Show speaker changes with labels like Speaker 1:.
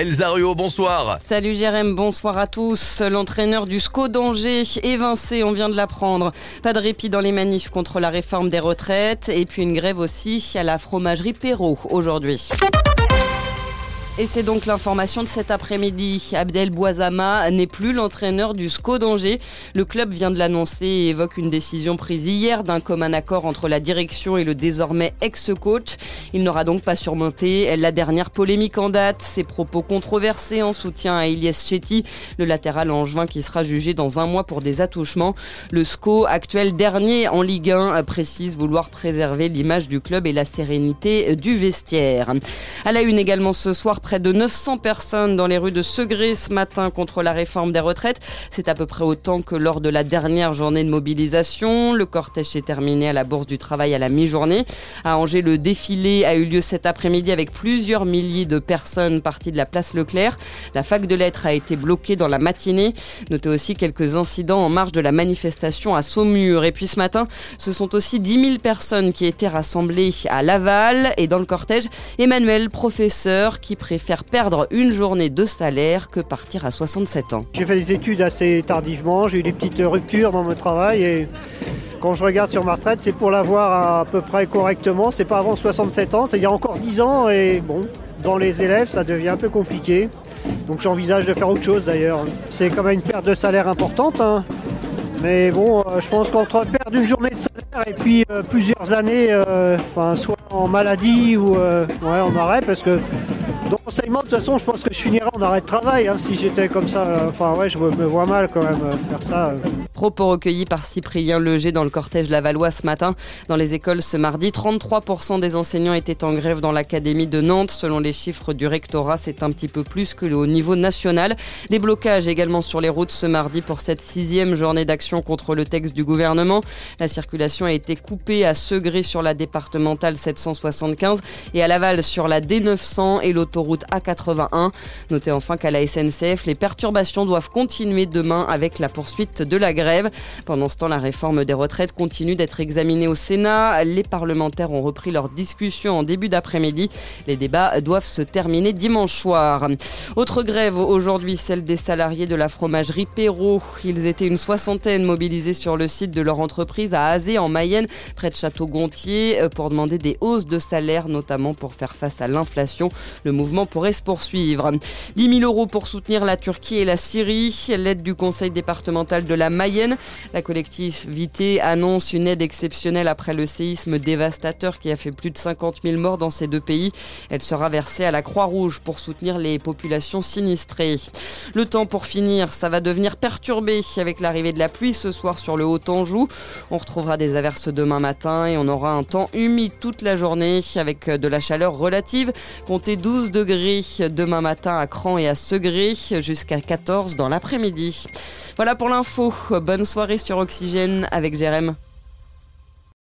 Speaker 1: Elsa bonsoir.
Speaker 2: Salut Jérém, bonsoir à tous. L'entraîneur du SCO d'Angers, évincé, on vient de l'apprendre. Pas de répit dans les manifs contre la réforme des retraites et puis une grève aussi à la fromagerie Perrault aujourd'hui. Et c'est donc l'information de cet après-midi. Abdel Boisama n'est plus l'entraîneur du SCO d'Angers. Le club vient de l'annoncer et évoque une décision prise hier d'un commun accord entre la direction et le désormais ex-coach. Il n'aura donc pas surmonté la dernière polémique en date, ses propos controversés en soutien à Elias Chetty, le latéral angevin qui sera jugé dans un mois pour des attouchements. Le SCO, actuel dernier en Ligue 1, précise vouloir préserver l'image du club et la sérénité du vestiaire. À la une également ce soir, près de 900 personnes dans les rues de Segré ce matin contre la réforme des retraites. C'est à peu près autant que lors de la dernière journée de mobilisation. Le cortège s'est terminé à la Bourse du Travail à la mi-journée. À Angers, le défilé a eu lieu cet après-midi avec plusieurs milliers de personnes parties de la place Leclerc. La fac de lettres a été bloquée dans la matinée. Notez aussi quelques incidents en marge de la manifestation à Saumur. Et puis ce matin, ce sont aussi 10 000 personnes qui étaient rassemblées à Laval et dans le cortège, Emmanuel, professeur, qui préfère perdre une journée de salaire que partir à 67 ans.
Speaker 3: J'ai fait des études assez tardivement, j'ai eu des petites ruptures dans mon travail et quand je regarde sur ma retraite, c'est pour l'avoir à peu près correctement. C'est pas avant 67 ans, c'est il y a encore 10 ans et bon, dans les élèves, ça devient un peu compliqué. Donc j'envisage de faire autre chose d'ailleurs. C'est quand même une perte de salaire importante. Hein. Mais bon, euh, je pense qu'entre perdre une journée de salaire et puis euh, plusieurs années, euh, soit en maladie ou en arrêt, parce que donc, enseignement, de toute façon, je pense que je finirais en arrêt de travail hein, si j'étais comme ça. Enfin, ouais, je me vois mal quand même euh, faire ça.
Speaker 2: Propos recueillis par Cyprien Leger dans le cortège Lavallois ce matin. Dans les écoles ce mardi, 33% des enseignants étaient en grève dans l'académie de Nantes. Selon les chiffres du rectorat, c'est un petit peu plus que haut niveau national. Des blocages également sur les routes ce mardi pour cette sixième journée d'action contre le texte du gouvernement. La circulation a été coupée à Segré sur la départementale 775 et à Laval sur la D900 et l'auto route A81. Notez enfin qu'à la SNCF, les perturbations doivent continuer demain avec la poursuite de la grève. Pendant ce temps, la réforme des retraites continue d'être examinée au Sénat. Les parlementaires ont repris leur discussion en début d'après-midi. Les débats doivent se terminer dimanche soir. Autre grève aujourd'hui, celle des salariés de la fromagerie Perrault. Ils étaient une soixantaine mobilisés sur le site de leur entreprise à Azé en Mayenne, près de Château-Gontier, pour demander des hausses de salaire, notamment pour faire face à l'inflation. Le mouvement pourrait se poursuivre. 10 000 euros pour soutenir la Turquie et la Syrie. L'aide du Conseil départemental de la Mayenne. La collectivité annonce une aide exceptionnelle après le séisme dévastateur qui a fait plus de 50 000 morts dans ces deux pays. Elle sera versée à la Croix-Rouge pour soutenir les populations sinistrées. Le temps pour finir, ça va devenir perturbé avec l'arrivée de la pluie ce soir sur le Haut-Anjou. On retrouvera des averses demain matin et on aura un temps humide toute la journée avec de la chaleur relative. Comptez 12 demain matin à Cran et à Segré, jusqu'à 14 dans l'après-midi. Voilà pour l'info. Bonne soirée sur Oxygène avec Jérém.